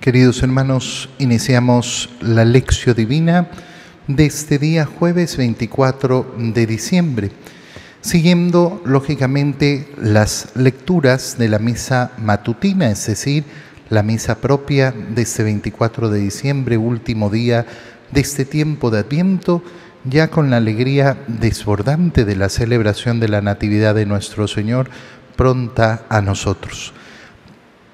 Queridos hermanos, iniciamos la lección divina de este día jueves 24 de diciembre, siguiendo lógicamente las lecturas de la misa matutina, es decir, la misa propia de este 24 de diciembre, último día de este tiempo de Adviento, ya con la alegría desbordante de la celebración de la Natividad de nuestro Señor pronta a nosotros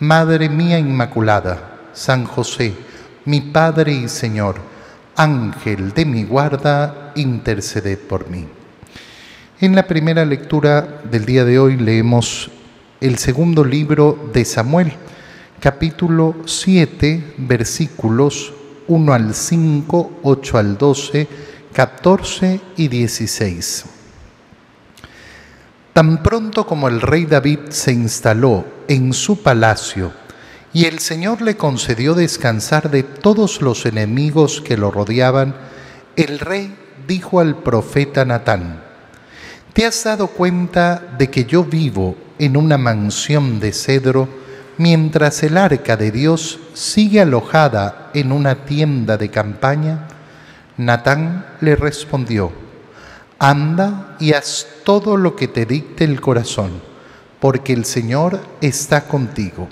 Madre mía Inmaculada, San José, mi Padre y Señor, Ángel de mi guarda, interceded por mí. En la primera lectura del día de hoy leemos el segundo libro de Samuel, capítulo 7, versículos 1 al 5, 8 al 12, 14 y 16. Tan pronto como el rey David se instaló en su palacio y el Señor le concedió descansar de todos los enemigos que lo rodeaban, el rey dijo al profeta Natán, ¿te has dado cuenta de que yo vivo en una mansión de cedro mientras el arca de Dios sigue alojada en una tienda de campaña? Natán le respondió, Anda y haz todo lo que te dicte el corazón, porque el Señor está contigo.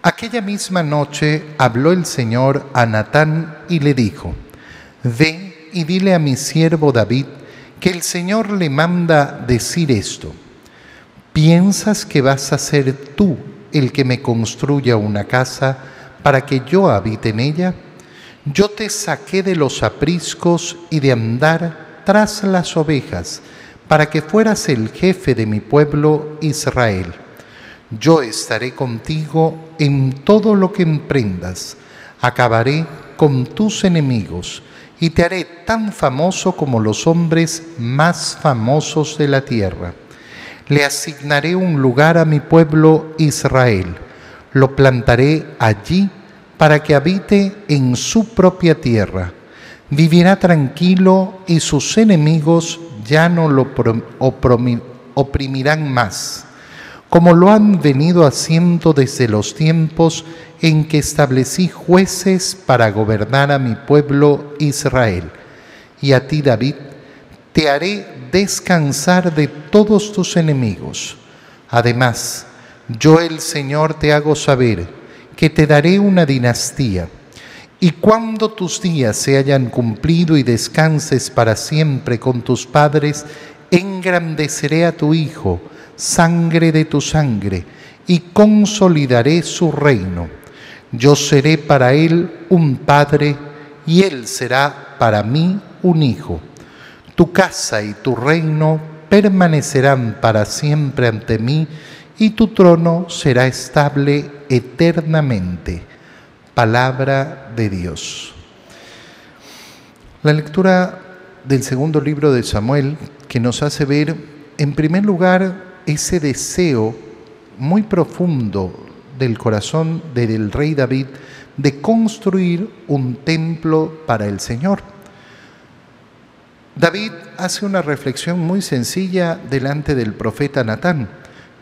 Aquella misma noche habló el Señor a Natán y le dijo, Ve y dile a mi siervo David que el Señor le manda decir esto. ¿Piensas que vas a ser tú el que me construya una casa para que yo habite en ella? Yo te saqué de los apriscos y de andar tras las ovejas, para que fueras el jefe de mi pueblo Israel. Yo estaré contigo en todo lo que emprendas, acabaré con tus enemigos y te haré tan famoso como los hombres más famosos de la tierra. Le asignaré un lugar a mi pueblo Israel, lo plantaré allí para que habite en su propia tierra vivirá tranquilo y sus enemigos ya no lo oprimirán más, como lo han venido haciendo desde los tiempos en que establecí jueces para gobernar a mi pueblo Israel. Y a ti, David, te haré descansar de todos tus enemigos. Además, yo el Señor te hago saber que te daré una dinastía y cuando tus días se hayan cumplido y descanses para siempre con tus padres, engrandeceré a tu Hijo, sangre de tu sangre, y consolidaré su reino. Yo seré para él un padre, y él será para mí un hijo. Tu casa y tu reino permanecerán para siempre ante mí, y tu trono será estable eternamente palabra de Dios. La lectura del segundo libro de Samuel que nos hace ver, en primer lugar, ese deseo muy profundo del corazón del rey David de construir un templo para el Señor. David hace una reflexión muy sencilla delante del profeta Natán.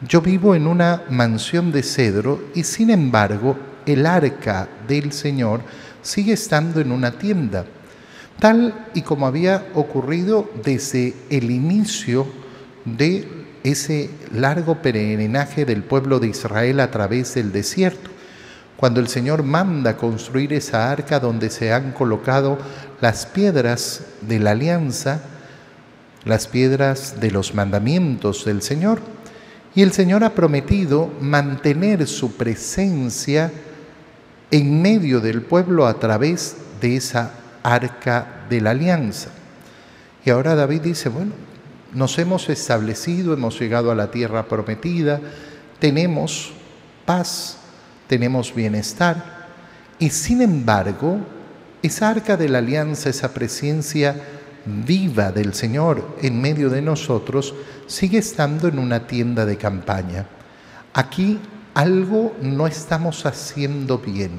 Yo vivo en una mansión de cedro y sin embargo el arca del Señor sigue estando en una tienda, tal y como había ocurrido desde el inicio de ese largo peregrinaje del pueblo de Israel a través del desierto, cuando el Señor manda construir esa arca donde se han colocado las piedras de la alianza, las piedras de los mandamientos del Señor. Y el Señor ha prometido mantener su presencia en medio del pueblo a través de esa arca de la alianza. Y ahora David dice, bueno, nos hemos establecido, hemos llegado a la tierra prometida, tenemos paz, tenemos bienestar y sin embargo, esa arca de la alianza, esa presencia viva del Señor en medio de nosotros, sigue estando en una tienda de campaña. Aquí algo no estamos haciendo bien,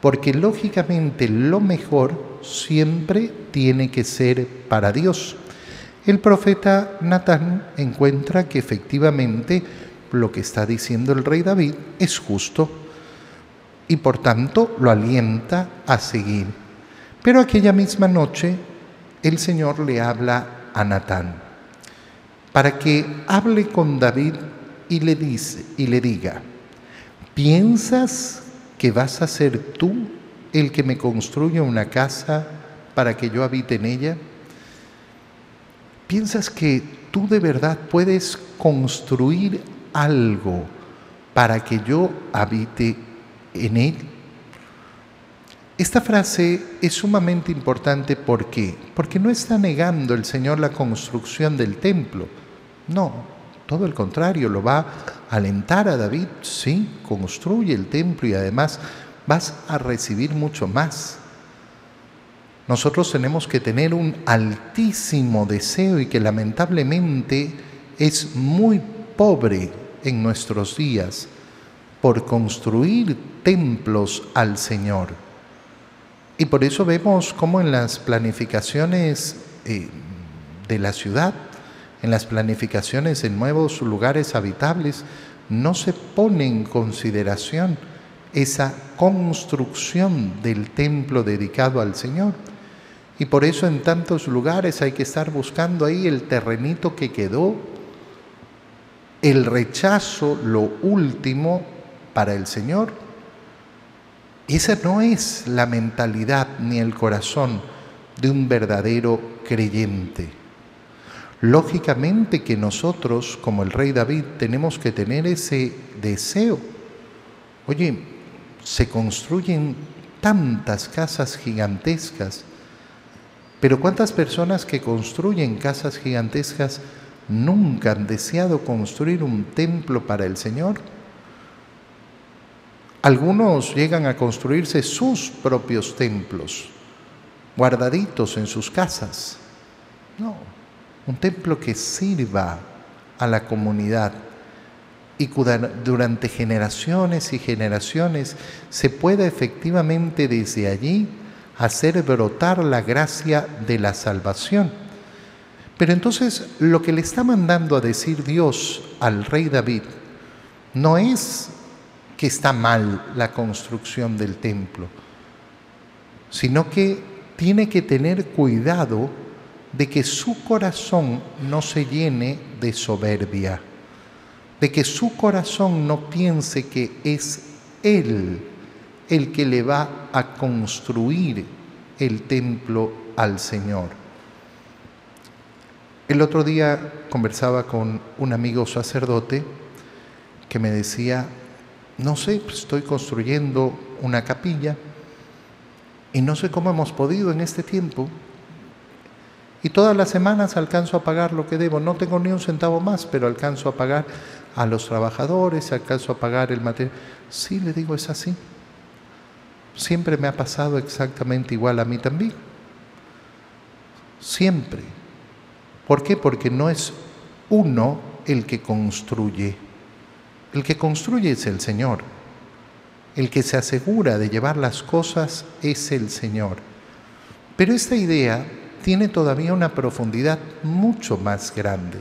porque lógicamente lo mejor siempre tiene que ser para Dios. El profeta Natán encuentra que efectivamente lo que está diciendo el rey David es justo y por tanto lo alienta a seguir. Pero aquella misma noche el Señor le habla a Natán para que hable con David y le dice y le diga, ¿piensas que vas a ser tú el que me construya una casa para que yo habite en ella? ¿Piensas que tú de verdad puedes construir algo para que yo habite en él? Esta frase es sumamente importante ¿por qué? Porque no está negando el Señor la construcción del templo. No, todo el contrario, lo va a alentar a David, sí, construye el templo y además vas a recibir mucho más. Nosotros tenemos que tener un altísimo deseo y que lamentablemente es muy pobre en nuestros días por construir templos al Señor. Y por eso vemos cómo en las planificaciones eh, de la ciudad, en las planificaciones en nuevos lugares habitables, no se pone en consideración esa construcción del templo dedicado al Señor. Y por eso en tantos lugares hay que estar buscando ahí el terrenito que quedó, el rechazo, lo último para el Señor esa no es la mentalidad ni el corazón de un verdadero creyente. Lógicamente que nosotros, como el rey David, tenemos que tener ese deseo. Oye, se construyen tantas casas gigantescas, pero ¿cuántas personas que construyen casas gigantescas nunca han deseado construir un templo para el Señor? Algunos llegan a construirse sus propios templos, guardaditos en sus casas. No, un templo que sirva a la comunidad y durante generaciones y generaciones se pueda efectivamente desde allí hacer brotar la gracia de la salvación. Pero entonces lo que le está mandando a decir Dios al rey David no es que está mal la construcción del templo, sino que tiene que tener cuidado de que su corazón no se llene de soberbia, de que su corazón no piense que es Él el que le va a construir el templo al Señor. El otro día conversaba con un amigo sacerdote que me decía, no sé, pues, estoy construyendo una capilla y no sé cómo hemos podido en este tiempo. Y todas las semanas alcanzo a pagar lo que debo. No tengo ni un centavo más, pero alcanzo a pagar a los trabajadores, alcanzo a pagar el material. Sí, le digo, es así. Siempre me ha pasado exactamente igual a mí también. Siempre. ¿Por qué? Porque no es uno el que construye el que construye es el Señor. El que se asegura de llevar las cosas es el Señor. Pero esta idea tiene todavía una profundidad mucho más grande.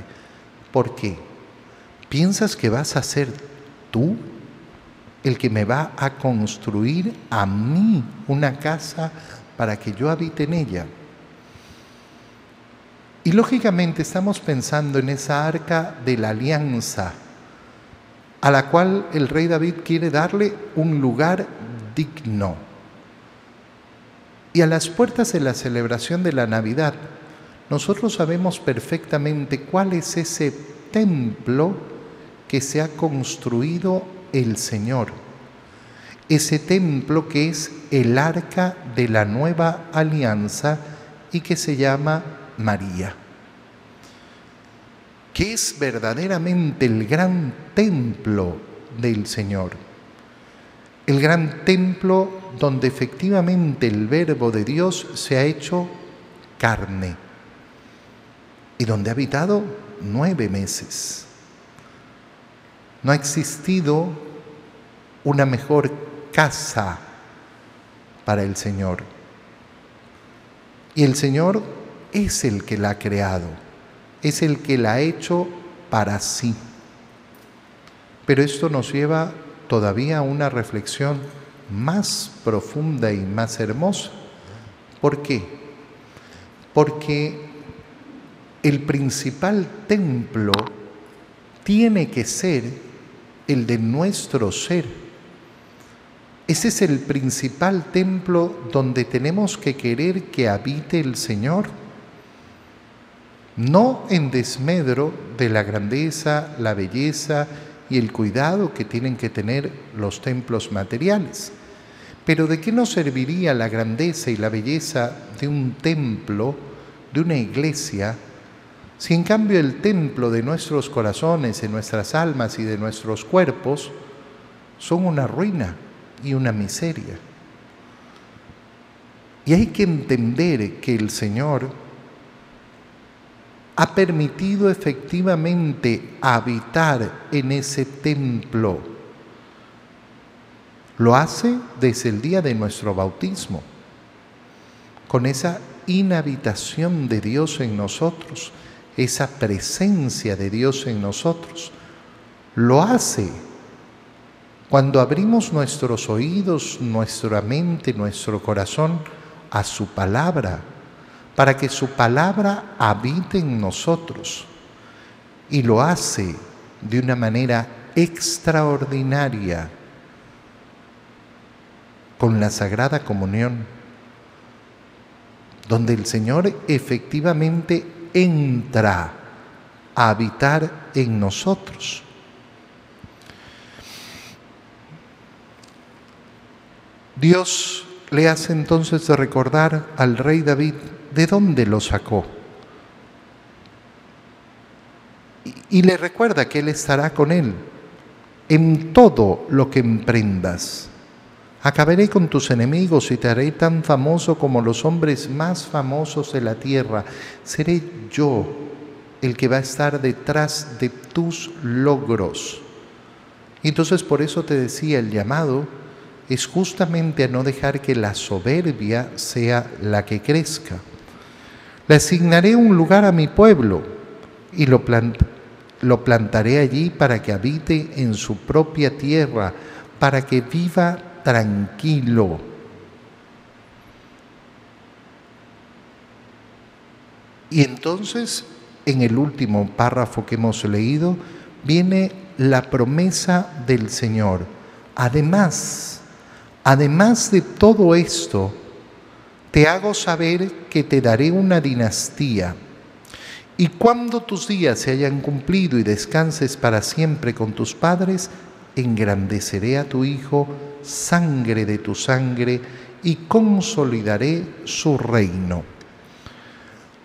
¿Por qué? ¿Piensas que vas a ser tú el que me va a construir a mí una casa para que yo habite en ella? Y lógicamente estamos pensando en esa arca de la alianza a la cual el rey David quiere darle un lugar digno. Y a las puertas de la celebración de la Navidad, nosotros sabemos perfectamente cuál es ese templo que se ha construido el Señor. Ese templo que es el arca de la nueva alianza y que se llama María que es verdaderamente el gran templo del Señor. El gran templo donde efectivamente el verbo de Dios se ha hecho carne y donde ha habitado nueve meses. No ha existido una mejor casa para el Señor. Y el Señor es el que la ha creado, es el que la ha hecho para sí. Pero esto nos lleva todavía una reflexión más profunda y más hermosa. ¿Por qué? Porque el principal templo tiene que ser el de nuestro ser. Ese es el principal templo donde tenemos que querer que habite el Señor, no en desmedro de la grandeza, la belleza y el cuidado que tienen que tener los templos materiales. Pero ¿de qué nos serviría la grandeza y la belleza de un templo, de una iglesia, si en cambio el templo de nuestros corazones, de nuestras almas y de nuestros cuerpos son una ruina y una miseria? Y hay que entender que el Señor ha permitido efectivamente habitar en ese templo. Lo hace desde el día de nuestro bautismo, con esa inhabitación de Dios en nosotros esa presencia de Dios en nosotros. Lo hace cuando abrimos nuestros oídos, nuestra mente, nuestro corazón a su palabra, para que su palabra habite en nosotros. Y lo hace de una manera extraordinaria con la Sagrada Comunión, donde el Señor efectivamente entra a habitar en nosotros. Dios le hace entonces recordar al rey David de dónde lo sacó. Y, le recuerda que Él estará con él en todo lo que emprendas. Acabaré con tus enemigos y te haré tan famoso como los hombres más famosos de la tierra. Seré yo el que va a estar detrás de tus logros. Entonces por eso te decía, el llamado es justamente a no dejar que la soberbia sea la que crezca. Le asignaré un lugar a mi pueblo y lo, lo plantaré allí para que habite en su propia tierra, para que viva tranquilo. Y entonces, en el último párrafo que hemos leído, viene la promesa del Señor. Además, además de todo esto, te hago saber que te daré una dinastía. Y cuando tus días se hayan cumplido y descanses para siempre con tus padres, engrandeceré a tu Hijo, sangre de tu sangre, y consolidaré su reino.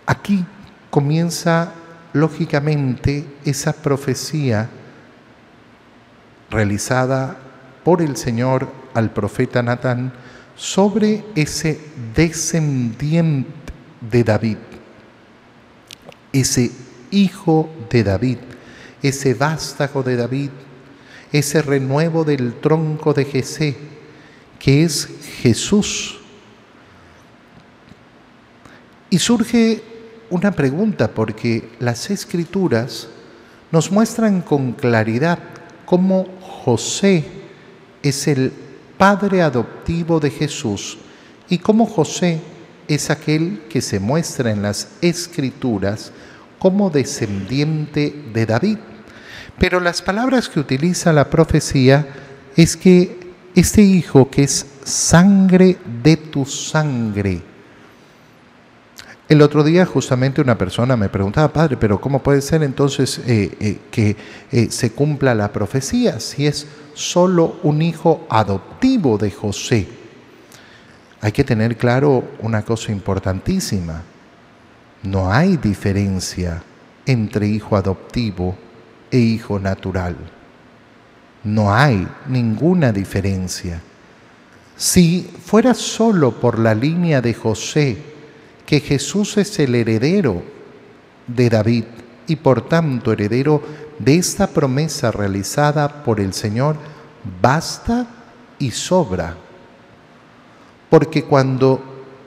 Aquí comienza lógicamente esa profecía realizada por el Señor al profeta Natán sobre ese descendiente de David, ese hijo de David, ese vástago de David ese renuevo del tronco de Jesé, que es Jesús. Y surge una pregunta, porque las escrituras nos muestran con claridad cómo José es el padre adoptivo de Jesús y cómo José es aquel que se muestra en las escrituras como descendiente de David. Pero las palabras que utiliza la profecía es que este hijo que es sangre de tu sangre. El otro día justamente una persona me preguntaba, padre, pero ¿cómo puede ser entonces eh, eh, que eh, se cumpla la profecía si es solo un hijo adoptivo de José? Hay que tener claro una cosa importantísima. No hay diferencia entre hijo adoptivo e hijo natural. No hay ninguna diferencia. Si fuera solo por la línea de José, que Jesús es el heredero de David y por tanto heredero de esta promesa realizada por el Señor, basta y sobra. Porque cuando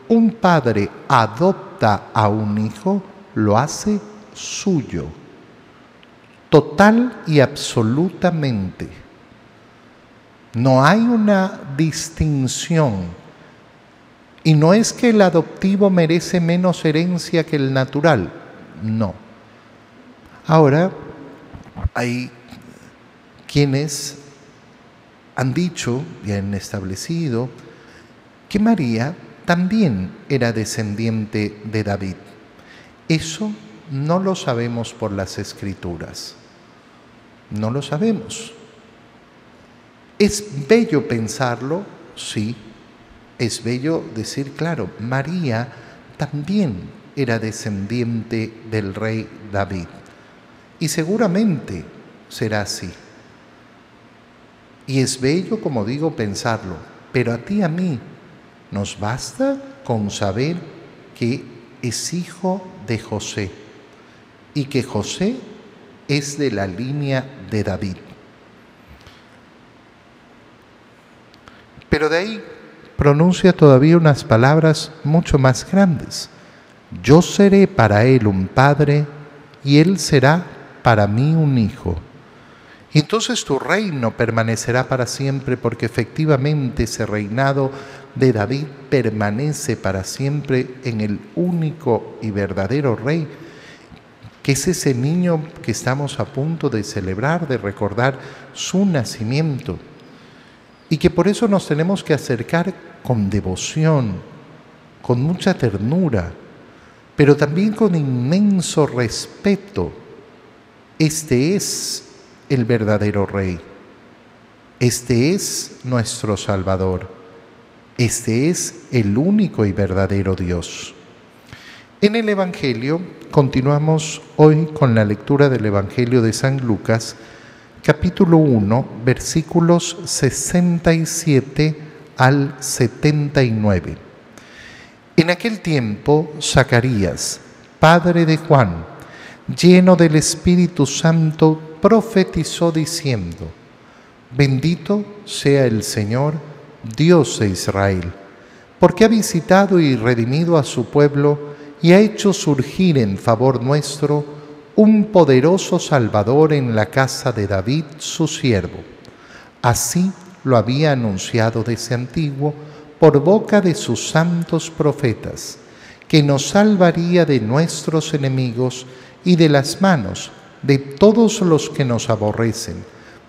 un padre adopta a un hijo, lo hace suyo, total y absolutamente. No hay una distinción. Y no es que el adoptivo merece menos herencia que el natural, no. Ahora, hay quienes han dicho y han establecido que María también era descendiente de David. Eso no lo sabemos por las escrituras. No lo sabemos. ¿Es bello pensarlo? Sí. Es bello decir, claro, María también era descendiente del rey David. Y seguramente será así. Y es bello, como digo, pensarlo. Pero a ti y a mí nos basta con saber que es hijo de José y que José es de la línea de David. Pero de ahí pronuncia todavía unas palabras mucho más grandes. Yo seré para él un padre y él será para mí un hijo. Entonces tu reino permanecerá para siempre porque efectivamente ese reinado de David permanece para siempre en el único y verdadero rey, que es ese niño que estamos a punto de celebrar, de recordar su nacimiento y que por eso nos tenemos que acercar con devoción, con mucha ternura, pero también con inmenso respeto. Este es el verdadero Rey. Este es nuestro Salvador. Este es el único y verdadero Dios. En el Evangelio continuamos hoy con la lectura del Evangelio de San Lucas, capítulo 1, versículos 67 al 79. En aquel tiempo, Zacarías, padre de Juan, lleno del Espíritu Santo, profetizó diciendo, Bendito sea el Señor, Dios de Israel, porque ha visitado y redimido a su pueblo y ha hecho surgir en favor nuestro un poderoso Salvador en la casa de David, su siervo. Así lo había anunciado desde antiguo por boca de sus santos profetas, que nos salvaría de nuestros enemigos y de las manos de todos los que nos aborrecen,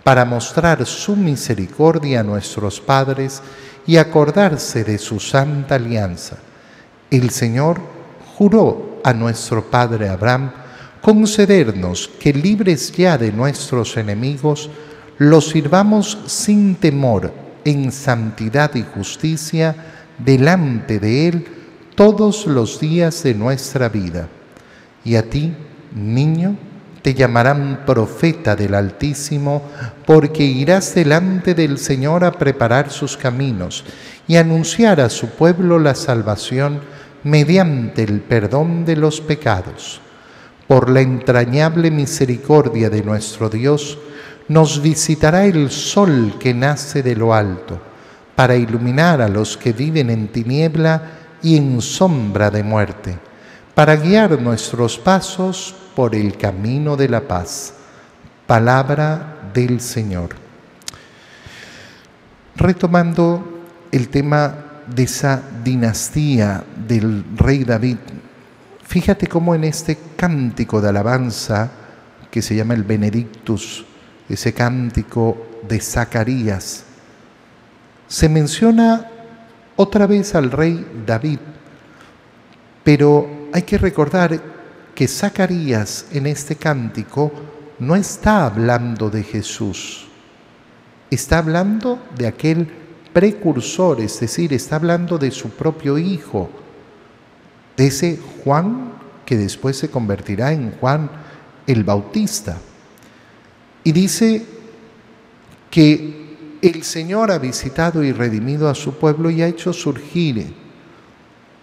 para mostrar su misericordia a nuestros padres y acordarse de su santa alianza. El Señor juró a nuestro Padre Abraham, concedernos que libres ya de nuestros enemigos, los sirvamos sin temor en santidad y justicia delante de Él todos los días de nuestra vida. Y a ti, niño, te llamarán profeta del Altísimo, porque irás delante del Señor a preparar sus caminos y anunciar a su pueblo la salvación mediante el perdón de los pecados. Por la entrañable misericordia de nuestro Dios, nos visitará el sol que nace de lo alto, para iluminar a los que viven en tiniebla y en sombra de muerte, para guiar nuestros pasos por el camino de la paz. Palabra del Señor. Retomando el tema de esa dinastía del rey David, Fíjate cómo en este cántico de alabanza que se llama el Benedictus, ese cántico de Zacarías, se menciona otra vez al rey David, pero hay que recordar que Zacarías en este cántico no está hablando de Jesús, está hablando de aquel precursor, es decir, está hablando de su propio hijo, de ese Juan que después se convertirá en Juan el Bautista. Y dice que el Señor ha visitado y redimido a su pueblo y ha hecho surgir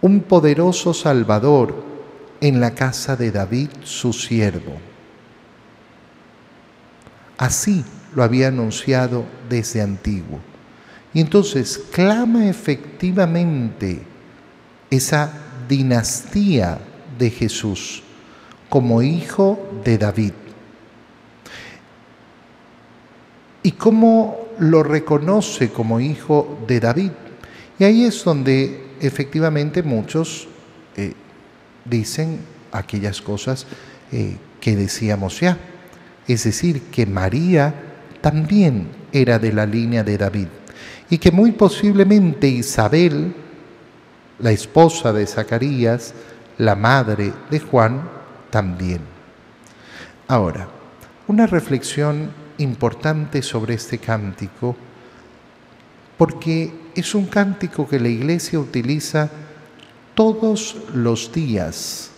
un poderoso Salvador en la casa de David, su siervo. Así lo había anunciado desde antiguo. Y entonces clama efectivamente esa dinastía de Jesús como hijo de David. ¿Y cómo lo reconoce como hijo de David? Y ahí es donde efectivamente muchos eh, dicen aquellas cosas eh, que decíamos ya. Es decir, que María también era de la línea de David y que muy posiblemente Isabel, la esposa de Zacarías, la madre de Juan, también. Ahora, una reflexión importante sobre este cántico, porque es un cántico que la iglesia utiliza todos los días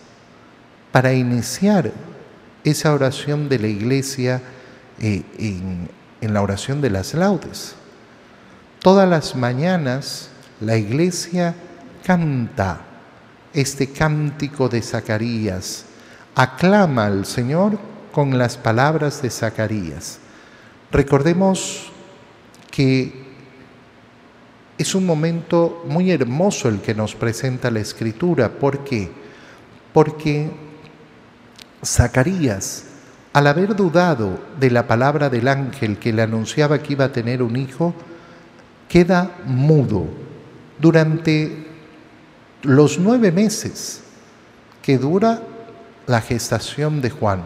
para iniciar esa oración de la iglesia eh, en, en la oración de las laudes. Todas las mañanas la iglesia canta este cántico de Zacarías, aclama al Señor con las palabras de Zacarías. Recordemos que es un momento muy hermoso el que nos presenta la Escritura. ¿Por qué? Porque Zacarías, al haber dudado de la palabra del ángel que le anunciaba que iba a tener un hijo, queda mudo durante los nueve meses que dura la gestación de Juan.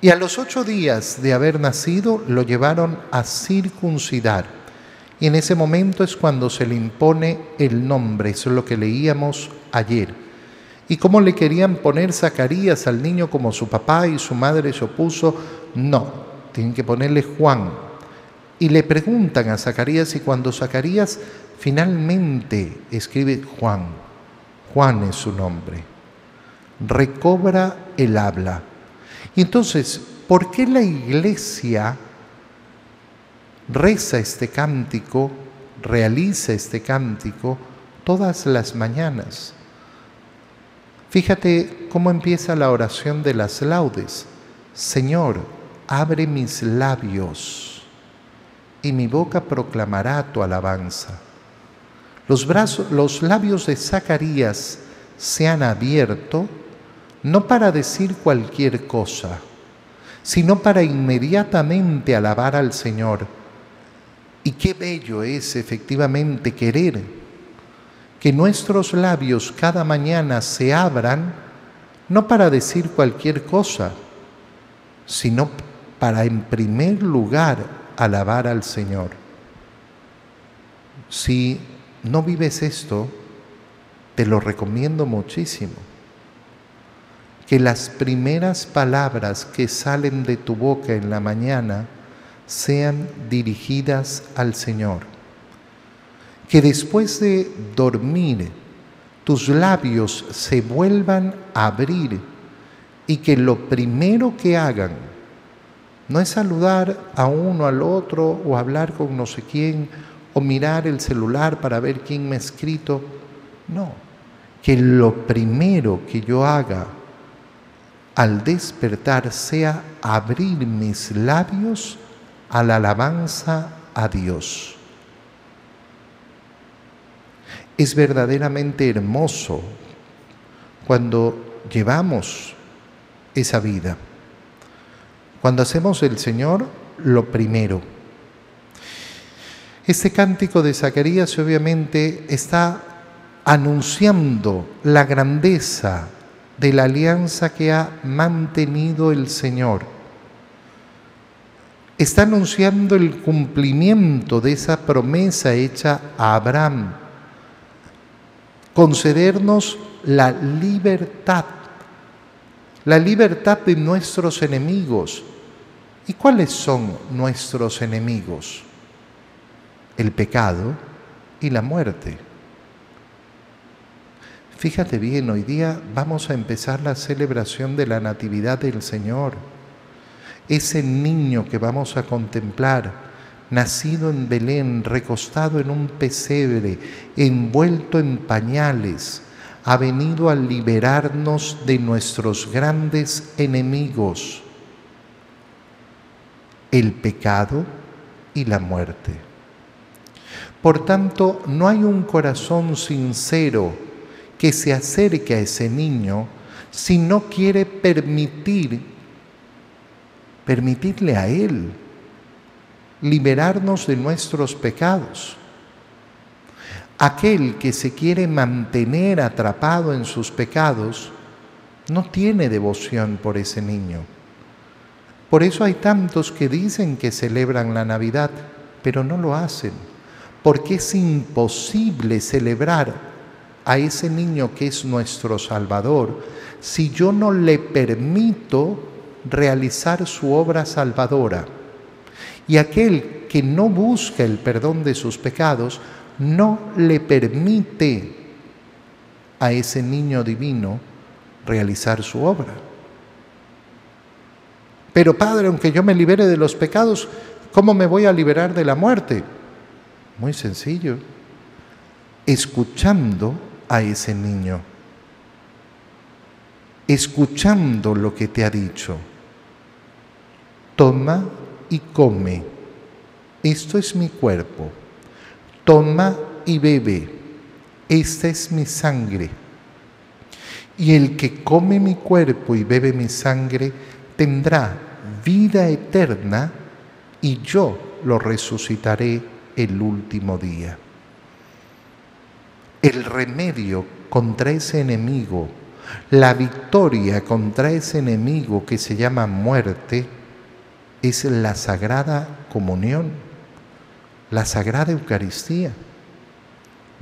Y a los ocho días de haber nacido lo llevaron a circuncidar. Y en ese momento es cuando se le impone el nombre, eso es lo que leíamos ayer. Y cómo le querían poner Zacarías al niño como su papá y su madre se opuso, no, tienen que ponerle Juan. Y le preguntan a Zacarías y cuando Zacarías finalmente escribe Juan, Juan es su nombre, recobra el habla. Y entonces, ¿por qué la iglesia reza este cántico, realiza este cántico todas las mañanas? Fíjate cómo empieza la oración de las laudes. Señor, abre mis labios y mi boca proclamará tu alabanza. Los, los labios de Zacarías se han abierto no para decir cualquier cosa, sino para inmediatamente alabar al Señor. Y qué bello es efectivamente querer que nuestros labios cada mañana se abran, no para decir cualquier cosa, sino para en primer lugar alabar al Señor. Si no vives esto, te lo recomiendo muchísimo. Que las primeras palabras que salen de tu boca en la mañana sean dirigidas al Señor. Que después de dormir tus labios se vuelvan a abrir y que lo primero que hagan no es saludar a uno al otro o hablar con no sé quién o mirar el celular para ver quién me ha escrito. No, que lo primero que yo haga al despertar sea abrir mis labios a la alabanza a Dios. Es verdaderamente hermoso cuando llevamos esa vida, cuando hacemos del Señor lo primero este cántico de Zacarías obviamente está anunciando la grandeza de la alianza que ha mantenido el Señor. Está anunciando el cumplimiento de esa promesa hecha a Abraham, concedernos la libertad, la libertad de nuestros enemigos. ¿Y cuáles son nuestros enemigos? el pecado y la muerte. Fíjate bien, hoy día vamos a empezar la celebración de la Natividad del Señor. Ese niño que vamos a contemplar nacido en Belén, recostado en un pesebre, envuelto en pañales, ha venido a liberarnos de nuestros grandes enemigos, el pecado y la muerte. Por tanto, no hay un corazón sincero que se acerque a ese niño si no quiere permitir, permitirle a él liberarnos de nuestros pecados. Aquel que se quiere mantener atrapado en sus pecados no tiene devoción por ese niño. Por eso hay tantos que dicen que celebran la Navidad, pero no lo hacen, porque es imposible celebrar a ese niño que es nuestro Salvador si yo no le permito realizar su obra salvadora. Y aquel que no busca el perdón de sus pecados no le permite a ese niño divino realizar su obra. Pero Padre, aunque yo me libere de los pecados, ¿cómo me voy a liberar de la muerte? Muy sencillo, escuchando a ese niño, escuchando lo que te ha dicho. Toma y come. Esto es mi cuerpo. Toma y bebe. Esta es mi sangre. Y el que come mi cuerpo y bebe mi sangre tendrá vida eterna y yo lo resucitaré el último día. El remedio contra ese enemigo, la victoria contra ese enemigo que se llama muerte, es la sagrada comunión, la sagrada Eucaristía.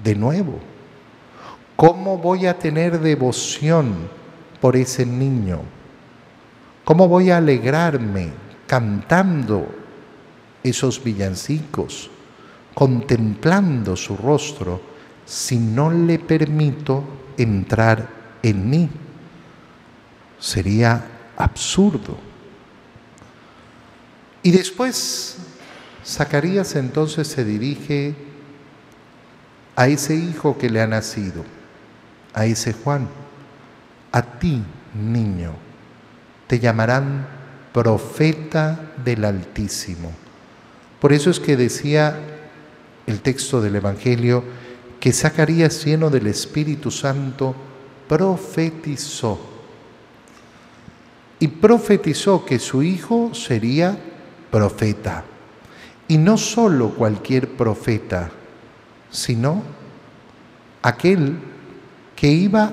De nuevo, ¿cómo voy a tener devoción por ese niño? ¿Cómo voy a alegrarme cantando esos villancicos, contemplando su rostro, si no le permito entrar en mí? Sería absurdo. Y después Zacarías entonces se dirige a ese hijo que le ha nacido, a ese Juan, a ti, niño, te llamarán profeta del Altísimo. Por eso es que decía el texto del Evangelio que Zacarías, lleno del Espíritu Santo, profetizó. Y profetizó que su hijo sería profeta. Y no solo cualquier profeta, sino aquel que iba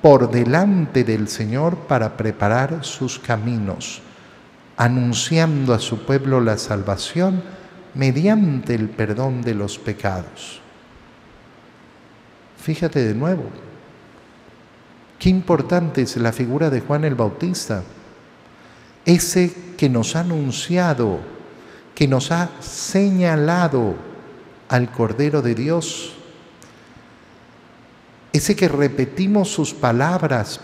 por delante del Señor para preparar sus caminos, anunciando a su pueblo la salvación mediante el perdón de los pecados. Fíjate de nuevo, qué importante es la figura de Juan el Bautista ese que nos ha anunciado, que nos ha señalado al Cordero de Dios, ese que repetimos sus palabras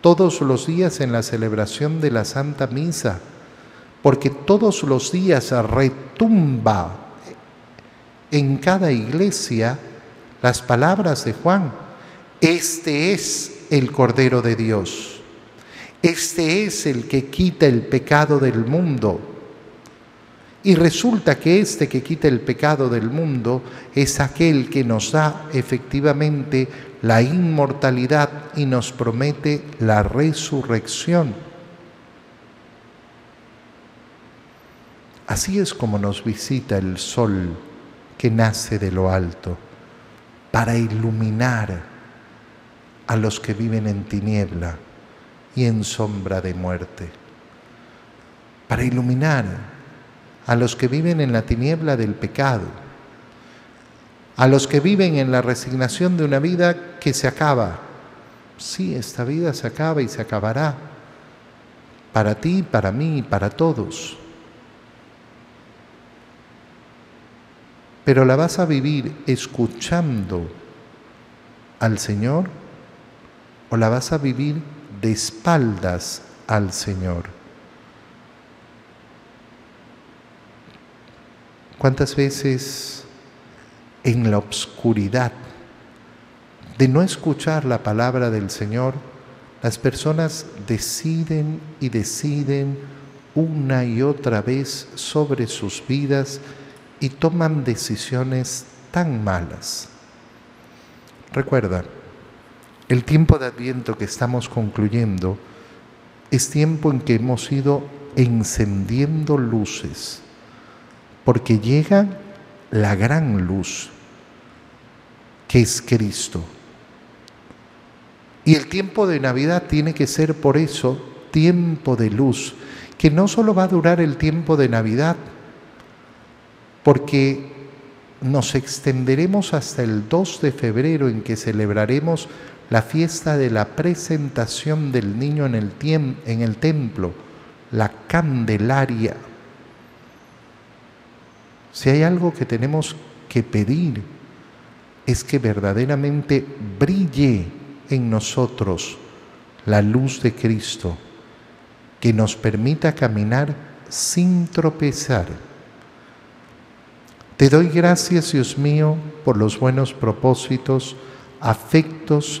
todos los días en la celebración de la Santa Misa, porque todos los días retumba en cada iglesia las palabras de Juan, este es el Cordero de Dios. Este es el que quita el pecado del mundo. Y resulta que este que quita el pecado del mundo es aquel que nos da efectivamente la inmortalidad y nos promete la resurrección. Así es como nos visita el sol que nace de lo alto para iluminar a los que viven en tiniebla y en sombra de muerte, para iluminar a los que viven en la tiniebla del pecado, a los que viven en la resignación de una vida que se acaba. Sí, esta vida se acaba y se acabará, para ti, para mí, para todos. Pero la vas a vivir escuchando al Señor o la vas a vivir de espaldas al Señor. ¿Cuántas veces en la obscuridad de no escuchar la palabra del Señor, las personas deciden y deciden una y otra vez sobre sus vidas y toman decisiones tan malas? Recuerda, el tiempo de Adviento que estamos concluyendo es tiempo en que hemos ido encendiendo luces, porque llega la gran luz, que es Cristo. Y el tiempo de Navidad tiene que ser por eso tiempo de luz, que no solo va a durar el tiempo de Navidad, porque nos extenderemos hasta el 2 de febrero en que celebraremos la fiesta de la presentación del niño en el, en el templo, la Candelaria. Si hay algo que tenemos que pedir es que verdaderamente brille en nosotros la luz de Cristo, que nos permita caminar sin tropezar. Te doy gracias, Dios mío, por los buenos propósitos, afectos